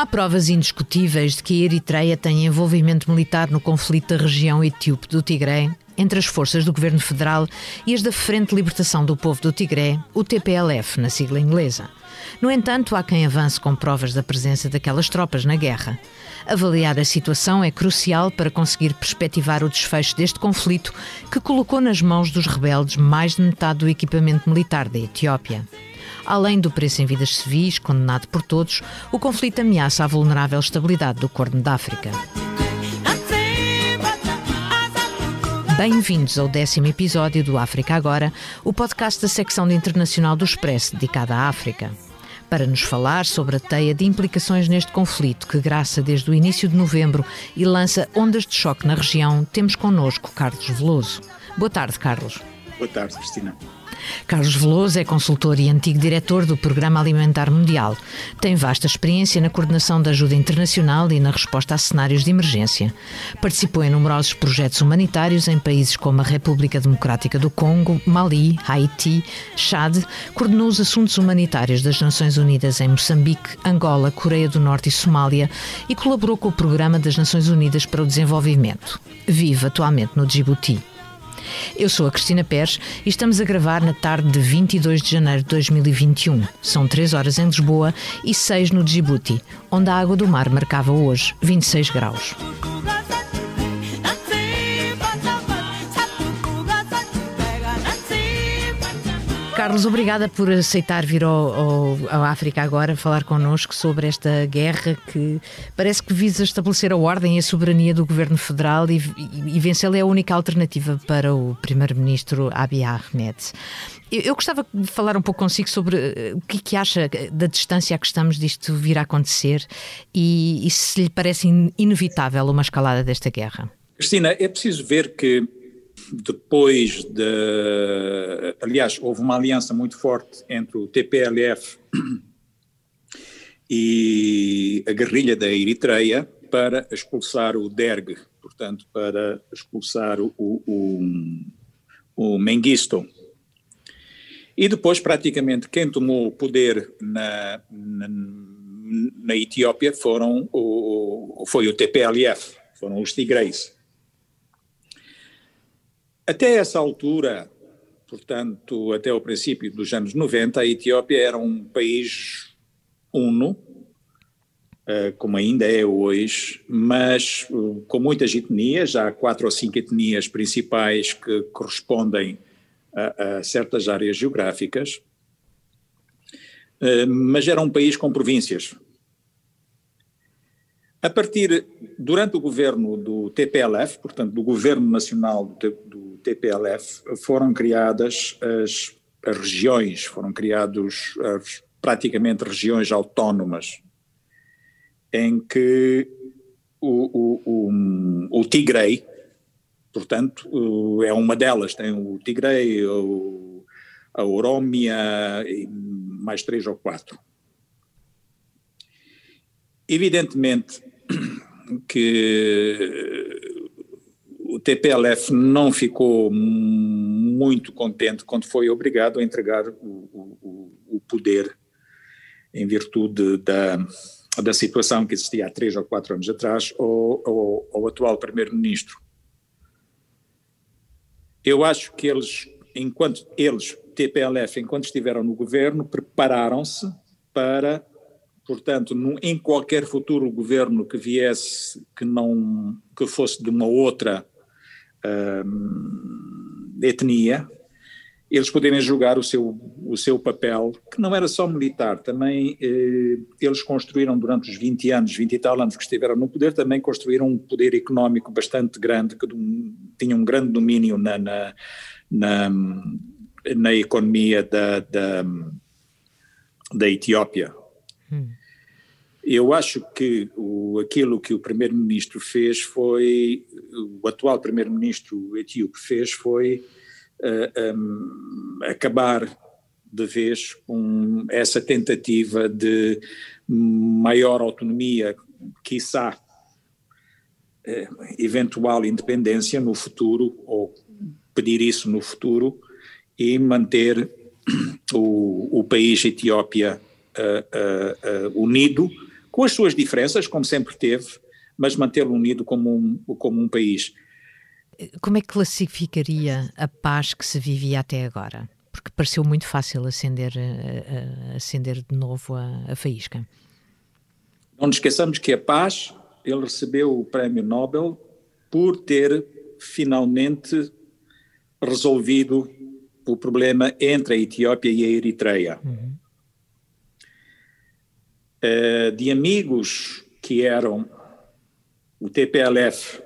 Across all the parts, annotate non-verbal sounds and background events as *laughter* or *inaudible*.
há provas indiscutíveis de que a Eritreia tem envolvimento militar no conflito da região etíope do Tigré entre as forças do governo federal e as da Frente de Libertação do Povo do Tigré, o TPLF, na sigla inglesa. No entanto, há quem avance com provas da presença daquelas tropas na guerra. Avaliar a situação é crucial para conseguir perspectivar o desfecho deste conflito que colocou nas mãos dos rebeldes mais de metade do equipamento militar da Etiópia. Além do preço em vidas civis, condenado por todos, o conflito ameaça a vulnerável estabilidade do Corno da África. Bem-vindos ao décimo episódio do África Agora, o podcast da secção de internacional do Expresso dedicada à África. Para nos falar sobre a teia de implicações neste conflito que graça desde o início de novembro e lança ondas de choque na região, temos connosco Carlos Veloso. Boa tarde, Carlos. Boa tarde, Cristina. Carlos Veloso é consultor e antigo diretor do Programa Alimentar Mundial. Tem vasta experiência na coordenação da ajuda internacional e na resposta a cenários de emergência. Participou em numerosos projetos humanitários em países como a República Democrática do Congo, Mali, Haiti, Chad, coordenou os assuntos humanitários das Nações Unidas em Moçambique, Angola, Coreia do Norte e Somália e colaborou com o Programa das Nações Unidas para o Desenvolvimento. Vive atualmente no Djibouti. Eu sou a Cristina Pérez e estamos a gravar na tarde de 22 de janeiro de 2021. São 3 horas em Lisboa e 6 no Djibouti, onde a água do mar marcava hoje 26 graus. Carlos, obrigada por aceitar vir ao, ao, ao, África agora falar connosco sobre esta guerra que parece que visa estabelecer a ordem e a soberania do governo federal e, e, e vencê-la é a única alternativa para o primeiro-ministro Abiy Ahmed. Eu, eu, gostava de falar um pouco consigo sobre uh, o que, é que acha da distância a que estamos disto vir a acontecer e, e se lhe parece inevitável uma escalada desta guerra. Cristina, é preciso ver que depois de. Aliás, houve uma aliança muito forte entre o TPLF e a guerrilha da Eritreia para expulsar o Derg, portanto, para expulsar o, o, o Mengistu. E depois, praticamente, quem tomou o poder na, na, na Etiópia foram o, foi o TPLF, foram os tigreis. Até essa altura, portanto, até o princípio dos anos 90, a Etiópia era um país uno, eh, como ainda é hoje, mas eh, com muitas etnias, há quatro ou cinco etnias principais que correspondem a, a certas áreas geográficas, eh, mas era um país com províncias. A partir, durante o governo do TPLF, portanto, do governo nacional do, TPLF foram criadas as, as regiões, foram criados as, praticamente regiões autónomas, em que o, o, o, o Tigrei, portanto, é uma delas, tem o Tigrei, o, a Orômia e mais três ou quatro. Evidentemente que o TPLF não ficou muito contente quando foi obrigado a entregar o, o, o poder em virtude da, da situação que existia há três ou quatro anos atrás ao, ao, ao atual primeiro-ministro. Eu acho que eles, enquanto eles, TPLF, enquanto estiveram no governo, prepararam-se para, portanto, em qualquer futuro governo que viesse, que não, que fosse de uma outra uh, etnia, eles poderem jogar o seu, o seu papel, que não era só militar, também eh, eles construíram durante os 20 anos, 20 e tal anos que estiveram no poder, também construíram um poder económico bastante grande, que tinha um grande domínio na, na, na, na economia da, da, da Etiópia. Hum. Eu acho que o, aquilo que o primeiro-ministro fez foi, o atual primeiro-ministro etíope fez foi uh, eh, um, acabar de vez com essa tentativa de maior autonomia, quiçá uh, eventual independência no futuro, ou pedir isso no futuro, e manter o, o país Etiópia uh, unido, com as suas diferenças, como sempre teve, mas mantê-lo unido como um, como um país. Como é que classificaria a paz que se vivia até agora? Porque pareceu muito fácil acender, acender de novo a, a faísca. Não nos esqueçamos que a paz, ele recebeu o prémio Nobel por ter finalmente resolvido o problema entre a Etiópia e a Eritreia. Uhum. Uh, de amigos que eram o TPLF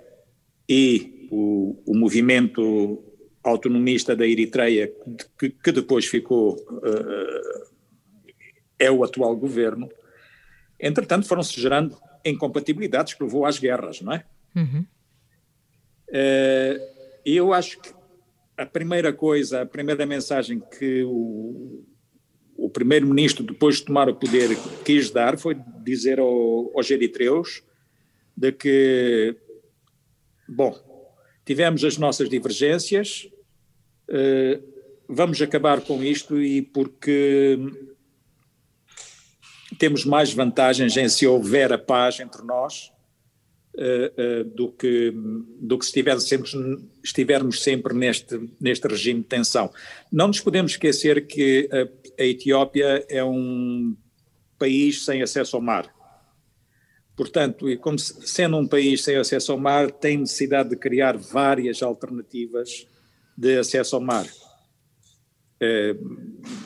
e o, o movimento autonomista da Eritreia, que, que depois ficou, uh, é o atual governo, entretanto foram-se gerando incompatibilidades que levou às guerras, não é? Uhum. Uh, eu acho que a primeira coisa, a primeira mensagem que o, o primeiro-ministro, depois de tomar o poder, quis dar foi dizer ao, aos eritreus de que, bom, tivemos as nossas divergências, uh, vamos acabar com isto e porque temos mais vantagens em se houver a paz entre nós uh, uh, do, que, do que se estiver sempre, estivermos sempre neste, neste regime de tensão. Não nos podemos esquecer que a, Etiópia é um país sem acesso ao mar. Portanto, e como sendo um país sem acesso ao mar, tem necessidade de criar várias alternativas de acesso ao mar. É,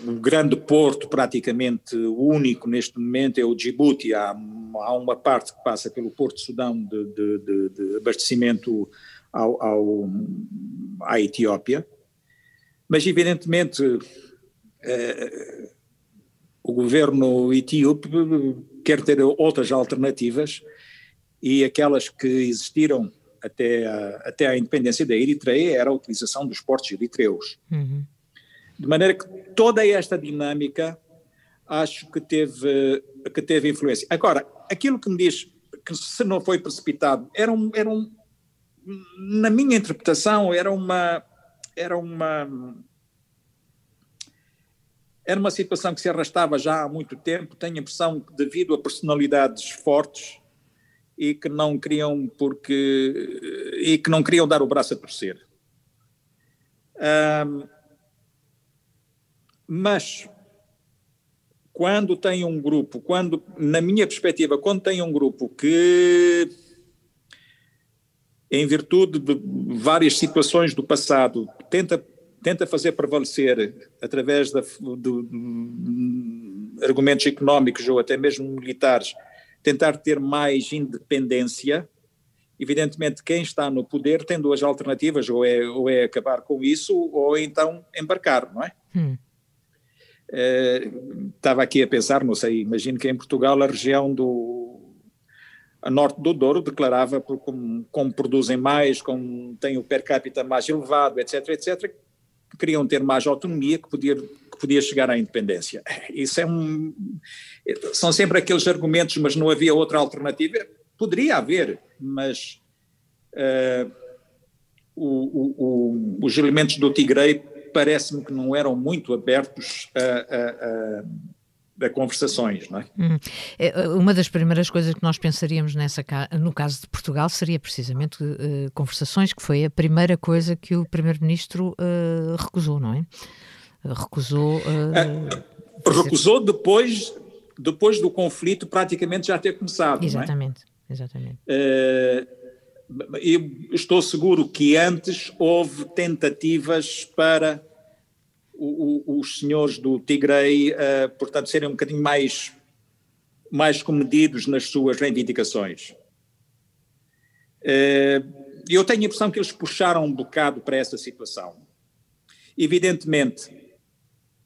o grande porto praticamente único neste momento é o Djibouti. Há, há uma parte que passa pelo Porto Sudão de, de, de, de abastecimento ao, ao, à Etiópia, mas evidentemente o governo etíope quer ter outras alternativas e aquelas que existiram até a, até a independência da Eritreia era a utilização dos portos eritreus. Uhum. De maneira que toda esta dinâmica acho que teve, que teve influência. Agora, aquilo que me diz que se não foi precipitado, era um, era um na minha interpretação, era uma, era uma era uma situação que se arrastava já há muito tempo, tenho a impressão que devido a personalidades fortes e que não queriam porque e que não queriam dar o braço a torcer. Um, mas quando tem um grupo, quando na minha perspectiva, quando tem um grupo que em virtude de várias situações do passado tenta tenta fazer prevalecer, através de, de, de, argumentos económicos ou até mesmo militares, tentar ter mais independência. Evidentemente, quem está no poder tem duas alternativas, ou é, ou é acabar com isso, ou então embarcar, não é? Hum. Uh, estava aqui a pensar, não sei, imagino que em Portugal a região do a norte do Douro declarava por como, como produzem mais, como têm o per capita mais elevado, etc, etc, queriam ter mais autonomia, que podia, que podia chegar à independência. Isso é um. São sempre aqueles argumentos, mas não havia outra alternativa. Poderia haver, mas uh, o, o, o, os elementos do Tigray parece-me que não eram muito abertos a, a a conversações, não é? Hum. é? Uma das primeiras coisas que nós pensaríamos nessa, no caso de Portugal seria precisamente uh, conversações, que foi a primeira coisa que o primeiro-ministro uh, recusou, não é? Recusou. Uh, recusou depois, depois do conflito praticamente já ter começado. Exatamente, é? exatamente. eu estou seguro que antes houve tentativas para os senhores do Tigray, uh, portanto, serem um bocadinho mais, mais comedidos nas suas reivindicações. Uh, eu tenho a impressão que eles puxaram um bocado para essa situação. Evidentemente,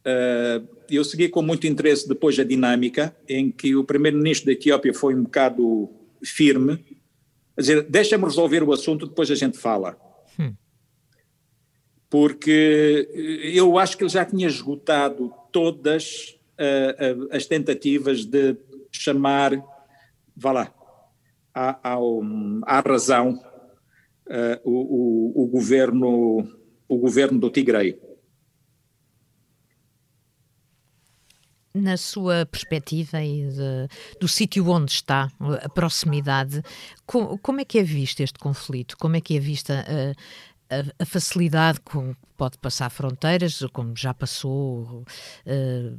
uh, eu segui com muito interesse depois a dinâmica em que o primeiro-ministro da Etiópia foi um bocado firme, a dizer, deixa-me resolver o assunto, depois a gente fala. Porque eu acho que ele já tinha esgotado todas uh, uh, as tentativas de chamar, vá lá, à, à razão uh, o, o, o, governo, o governo do Tigray. Na sua perspectiva e de, do sítio onde está, a proximidade, com, como é que é visto este conflito? Como é que é vista a, a, facilidade com que pode passar fronteiras, como já passou uh,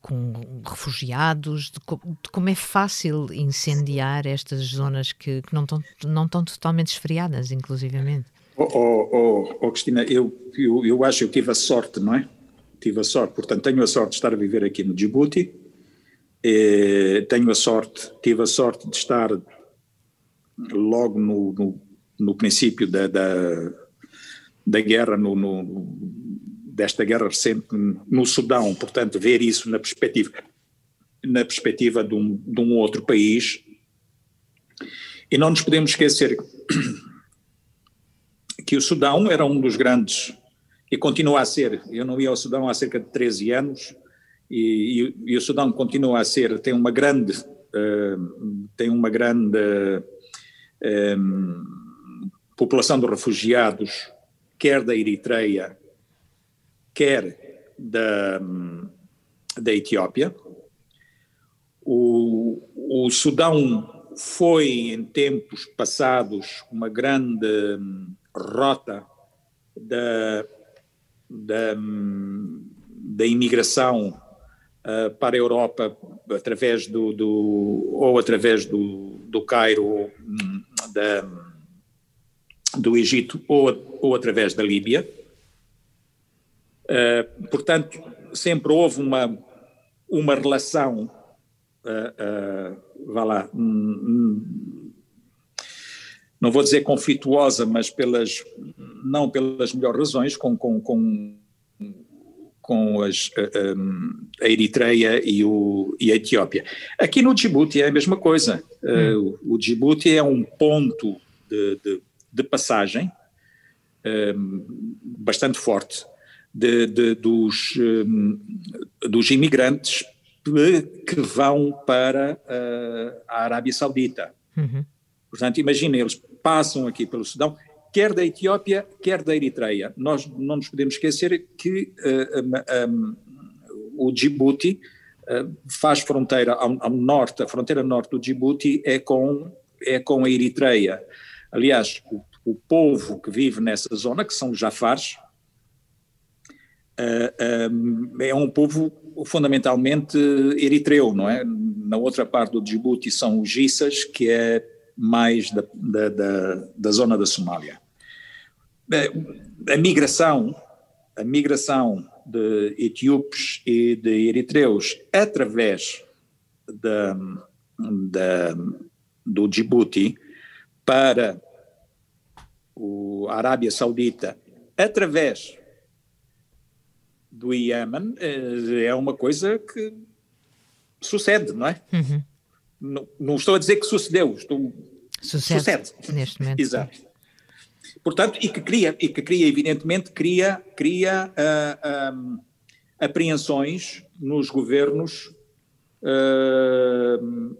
com refugiados, de, de, como é fácil incendiar estas zonas que, que não, estão, não estão totalmente esfriadas, inclusivamente? Oh, oh, oh, Cristina, eu, eu, eu acho que eu tive a sorte, não é? Tive a sorte, portanto, tenho a sorte de estar a viver aqui no Djibouti, tenho a sorte, tive a sorte de estar logo no, no, no princípio da, da, da guerra, no, no, desta guerra recente no Sudão, portanto, ver isso na perspectiva, na perspectiva de um, de um outro país. E não nos podemos esquecer que o Sudão era um dos grandes, e continua a ser, eu não ia ao Sudão há cerca de 13 anos, e, e, e o Sudão continua a ser, tem uma grande, uh, tem uma grande uh, população de refugiados, quer da Eritreia, quer da, da Etiópia. O, o Sudão foi, em tempos passados, uma grande rota da, da, da imigração uh, para a Europa através do, do ou através do, do Cairo, da, do Egito ou, ou através da Líbia. Uh, portanto, sempre houve uma, uma relação, uh, uh, vá lá, não vou dizer conflituosa, mas pelas, não pelas melhores razões, com, com, com, com as, a, a Eritreia e, o, e a Etiópia. Aqui no Djibouti é a mesma coisa. Hum. O Djibouti é um ponto de, de, de passagem um, bastante forte de, de, dos, um, dos imigrantes que vão para uh, a Arábia Saudita. Uhum. Portanto, imaginem, eles passam aqui pelo Sudão, quer da Etiópia, quer da Eritreia. Nós não nos podemos esquecer que uh, um, um, o Djibouti uh, faz fronteira ao, ao, norte, a fronteira norte do Djibouti é com, é com a Eritreia. Aliás, o, o povo que vive nessa zona, que são os Jafares, uh, um, é um povo fundamentalmente eritreu, não é? Na outra parte do Djibouti são os Gissas, que é mais da, da, da, da zona da Somália. A migração, a migração de etíopes e de eritreus através da, da, do Djibouti para a Arábia Saudita através do Iêmen eh, é uma coisa que sucede, não é? Uhum. Não, não, estou a dizer que sucedeu, estou, sucede, sucede. neste momento. Exato. Portanto, e que cria, e que cria evidentemente, cria, cria uh, apreensões nos governos, uh,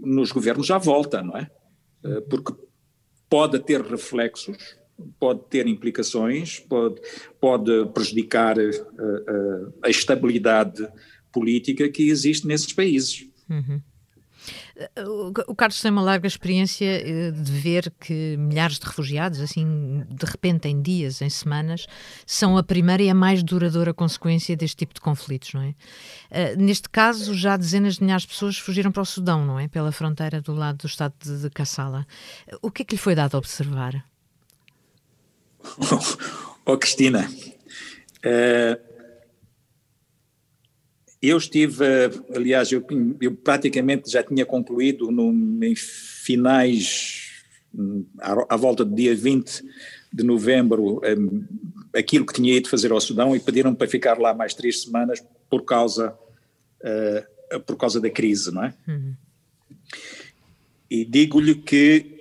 nos governos à volta, não é? Porque pode ter reflexos, pode ter implicações, pode, pode prejudicar a estabilidade política que existe nesses países. Uhum. O Carlos tem uma larga experiência eh, de ver que milhares de refugiados, assim, de repente, em dias, em semanas, são a primeira e a mais duradoura consequência deste tipo de conflitos, não é? Eh, neste caso, já dezenas de milhares de pessoas fugiram para o Sudão, não é? Pela fronteira do lado do estado de Kassala. O que é que lhe foi dado a observar? *laughs* Oh, Cristina, uh, eu estive, aliás, eu, eu praticamente já tinha concluído no, em finais, à, à, volta do dia 20 de novembro, um, aquilo que tinha ido fazer ao Sudão e pediram para ficar lá mais três semanas por causa, uh, por causa da crise, não é? Uhum. E digo-lhe que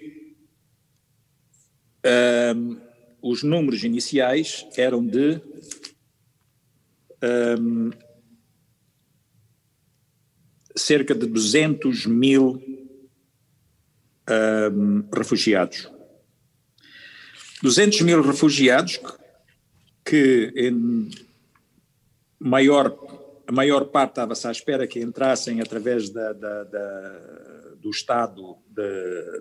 um, os números iniciais eram de um, cerca de 200 mil um, refugiados. 200 mil refugiados que, em maior a maior parte estava-se à espera que entrassem através da, da, da, do estado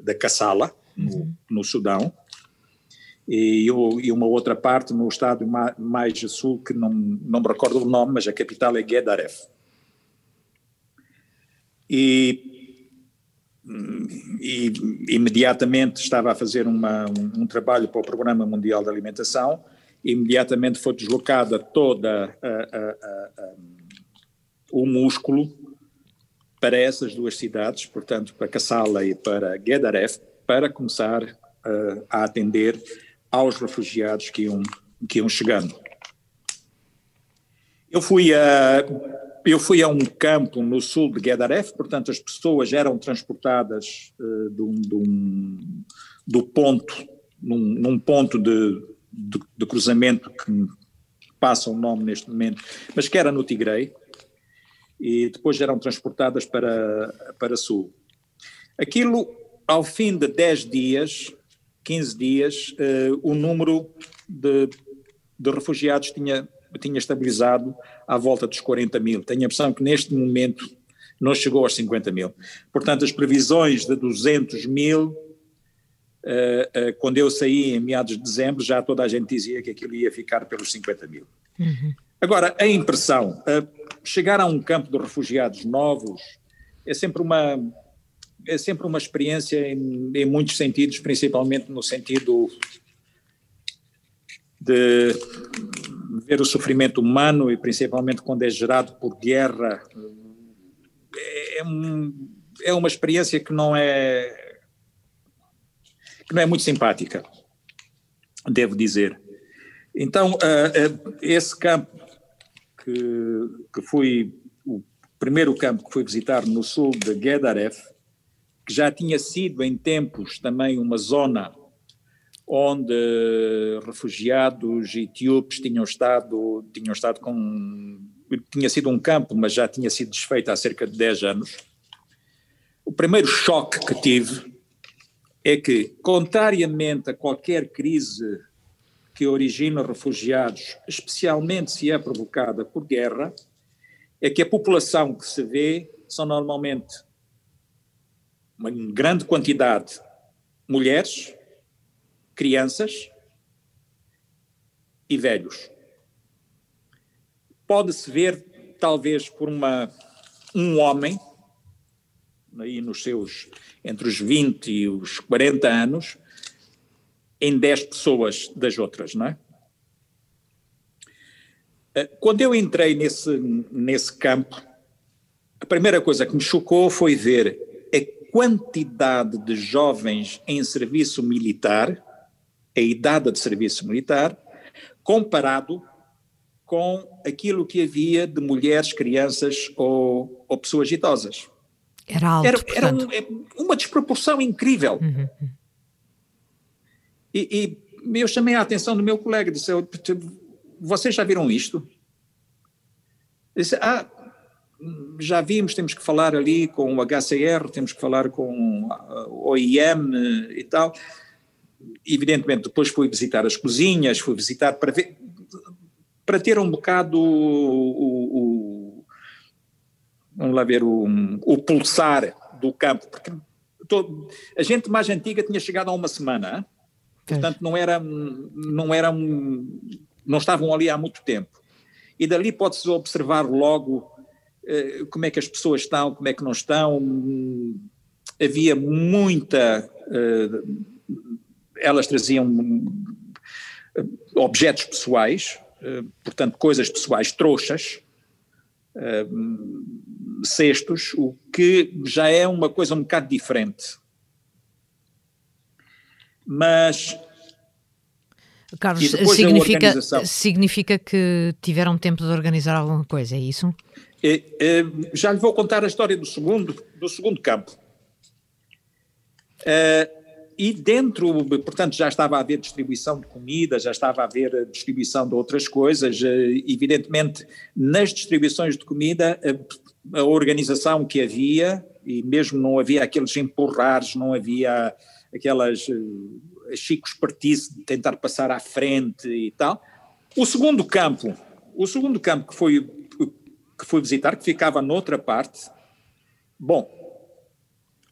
da Kassala, no, no Sudão, e, e, uma outra parte no estado mais a sul, que não, não me recordo o nome, mas a capital é Guedaref. E, e imediatamente estava a fazer uma, um, um, trabalho para o Programa Mundial de Alimentação, imediatamente foi deslocada toda a, a, a, o músculo para essas duas cidades, portanto para Kassala e para Guedaref, para começar uh, a atender aos refugiados que iam, que iam chegando. Eu fui a eu fui a um campo no sul de Guedaref, portanto as pessoas eram transportadas uh, de um, de um, do ponto, num, num ponto de, de, de, cruzamento que passa o nome neste momento, mas que era no Tigrei, e depois eram transportadas para, para sul. Aquilo, ao fim de 10 dias, 15 dias, uh, o número de, de refugiados tinha, tinha estabilizado à volta dos 40 mil. Tenho a impressão que neste momento não chegou aos 50 mil. Portanto, as previsões de 200 mil, uh, uh, quando eu saí em meados de dezembro, já toda a gente dizia que aquilo ia ficar pelos 50 mil. Uhum. Agora, a impressão, chegar a um campo de refugiados novos é sempre uma é sempre uma experiência em, em muitos sentidos, principalmente no sentido de ver o sofrimento humano e principalmente quando é gerado por guerra. É, é uma experiência que não é que não é muito simpática, devo dizer. Então, uh, uh, esse campo que, que fui, o primeiro campo que fui visitar no sul de Gedaref, que já tinha sido em tempos também uma zona onde refugiados etíopes tinham estado, tinham estado com, tinha sido um campo, mas já tinha sido desfeito há cerca de 10 anos. O primeiro choque que tive é que, contrariamente a qualquer crise que origina refugiados, especialmente se é provocada por guerra, é que a população que se vê são normalmente uma grande quantidade mulheres, crianças e velhos. Pode-se ver, talvez, por uma, um homem, aí nos seus, entre os 20 e os 40 anos, em 10 pessoas das outras, não é? Eh, quando eu entrei nesse, nesse campo, a primeira coisa que me chocou foi ver quantidade de jovens em serviço militar, a idade de serviço militar, comparado com aquilo que havia de mulheres, crianças ou, ou pessoas idosas. Era alto, Era, era um, é uma desproporção incrível. Uhum. E, e, eu chamei a atenção do meu colega, disse, vocês já viram isto? Disse, ah, já vimos, temos que falar ali com o HCR, temos que falar com o OIM e tal. Evidentemente, depois fui visitar as cozinhas, fui visitar para ver, para ter um bocado o, o, vamos lá ver, o, o pulsar do campo, porque todo, a gente mais antiga tinha chegado há uma semana, portanto não era, não eram, não estavam ali há muito tempo. E dali pode-se observar logo eh, como é que as pessoas estão, como é que não estão. Havia muita. Eh, elas traziam eh, objetos pessoais, portanto, coisas pessoais trouxas, cestos, o que já é uma coisa um bocado diferente. Mas Carlos, significa, significa que tiveram tempo de organizar alguma coisa, é isso? já lhe vou contar a história do segundo, do segundo campo. Eh, e dentro, portanto, já estava a haver distribuição de comida, já estava a haver distribuição de outras coisas. Eh, evidentemente, nas distribuições de comida, a, a organização que havia, e mesmo não havia aqueles empurrares, não havia aquelas chicos partice de tentar passar à frente e tal. O segundo campo, o segundo campo que foi que fui visitar, que ficava noutra parte. Bom,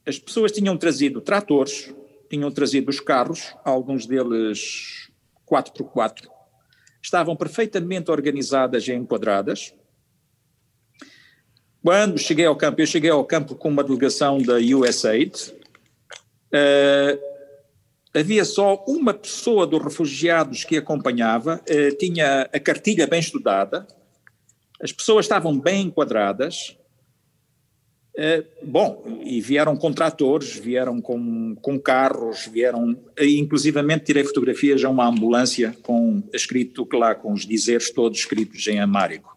as pessoas tinham trazido tratores, tinham trazido os carros, alguns deles 4x4, estavam perfeitamente organizadas e enquadradas. Quando cheguei ao campo, eu cheguei ao campo com uma delegação da USAID, uh, havia só uma pessoa dos refugiados que acompanhava, uh, tinha a cartilha bem estudada, as pessoas estavam bem enquadradas, bom, e vieram com tratores, vieram com, com carros, vieram, inclusivamente tirei fotografias a uma ambulância com escrito lá, com os dizeres todos escritos em amárico.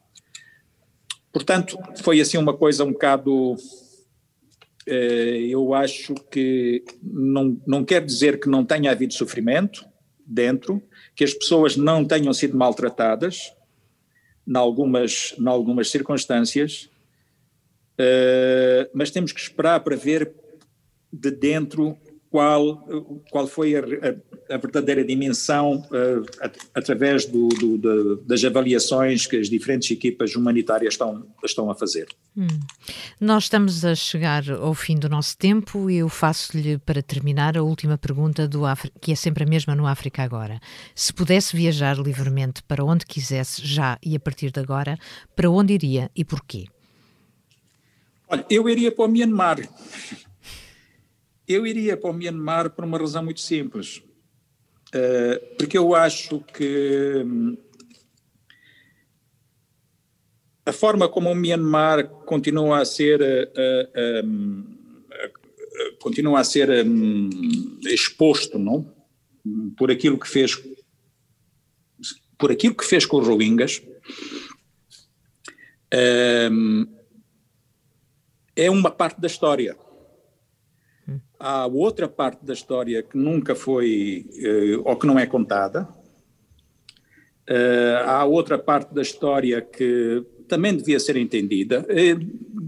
Portanto, foi assim uma coisa um bocado, uh, eu acho que não, não quer dizer que não tenha havido sofrimento dentro, que as pessoas não tenham sido maltratadas, em algumas, em algumas circunstâncias, Uh, mas temos que esperar para ver de dentro qual, qual foi a, a, a verdadeira dimensão uh, através do, do, das avaliações que as diferentes equipas humanitárias estão, estão a fazer. Hum. Nós estamos a chegar ao fim do nosso tempo e eu faço-lhe, para terminar, a última pergunta, do Afri que é sempre a mesma no África Agora. Se pudesse viajar livremente para onde quisesse, já e a partir de agora, para onde iria e porquê? Olha, eu iria para o Myanmar. Eu iria para o Myanmar por uma razão muito simples. Uh, porque eu acho que hum, a forma como o Myanmar continua a ser uh, uh, continua a ser um, exposto, não? Por aquilo que fez por aquilo que fez com os Rohingyas, um, é uma parte da história. Há outra parte da história que nunca foi, uh, ou que não é contada. Uh, há outra parte da história que também devia ser entendida. Uh,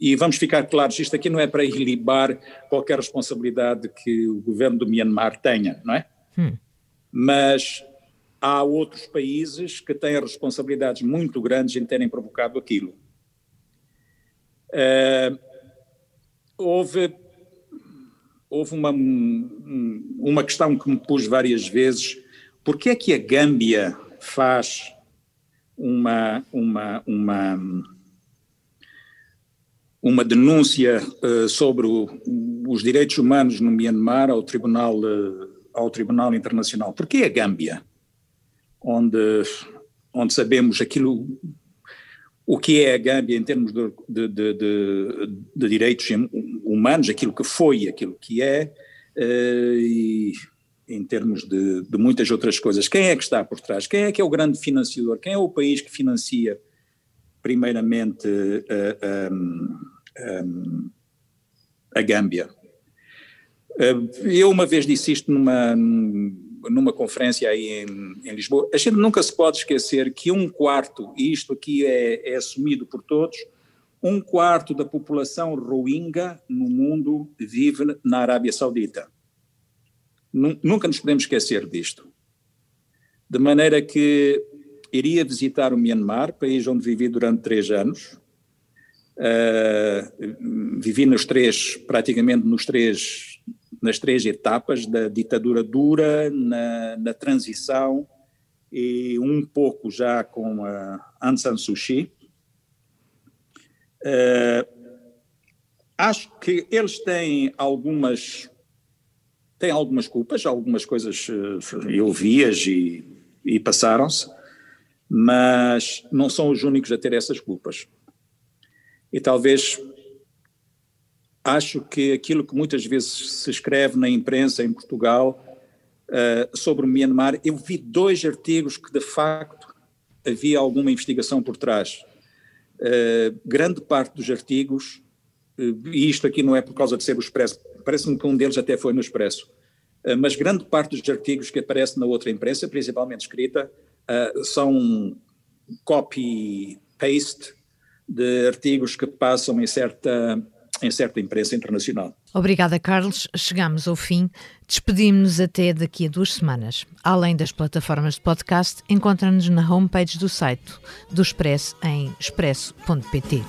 e vamos ficar claros, isto aqui não é para ilibar qualquer responsabilidade que o governo do Myanmar tenha, não é? Hum. Mas há outros países que têm responsabilidades muito grandes em terem provocado aquilo. Uh, houve houve uma, uma questão que me pus várias vezes, por que é que a Gâmbia faz uma, uma, uma, uma denúncia uh, sobre o, os direitos humanos no Myanmar ao Tribunal, uh, ao Tribunal Internacional? Por que a Gâmbia? Onde, onde sabemos aquilo o que é a Gâmbia em termos de, de, de, de, direitos humanos, aquilo que foi, aquilo que é, uh, e em termos de, muitas outras coisas. Quem é que está por trás? Quem é que é o grande financiador? Quem é o país que financia, primeiramente, uh, eh, um, um, a Gâmbia? Eu uma vez disse isto numa numa conferência aí em, em, Lisboa, a gente nunca se pode esquecer que um quarto, e isto aqui é, é assumido por todos, um quarto da população rohingya no mundo vive na Arábia Saudita. Nunca nos podemos esquecer disto. De maneira que iria visitar o Myanmar, país onde vivi durante três anos. Uh, vivi nos três, praticamente nos três nas três etapas da ditadura dura, na, na transição e um pouco já com a Aung San Suu Kyi. Uh, acho que eles têm algumas têm algumas culpas, algumas coisas eh, eu vi-as e, e passaram-se, mas não são os únicos a ter essas culpas. E talvez acho que aquilo que muitas vezes se escreve na imprensa em Portugal uh, sobre o Myanmar, eu vi dois artigos que de facto havia alguma investigação por trás. Uh, grande parte dos artigos, uh, e isto aqui não é por causa de ser o Expresso, parece-me que um deles até foi no Expresso, mas grande parte dos artigos que aparecem na outra imprensa, principalmente escrita, são copy-paste de artigos que passam em certa em certa imprensa internacional. Obrigada, Carlos. Chegamos ao fim. Despedimos-nos até daqui a duas semanas. Além das plataformas de podcast, encontra-nos na homepage do site do Expresso em expresso.pt.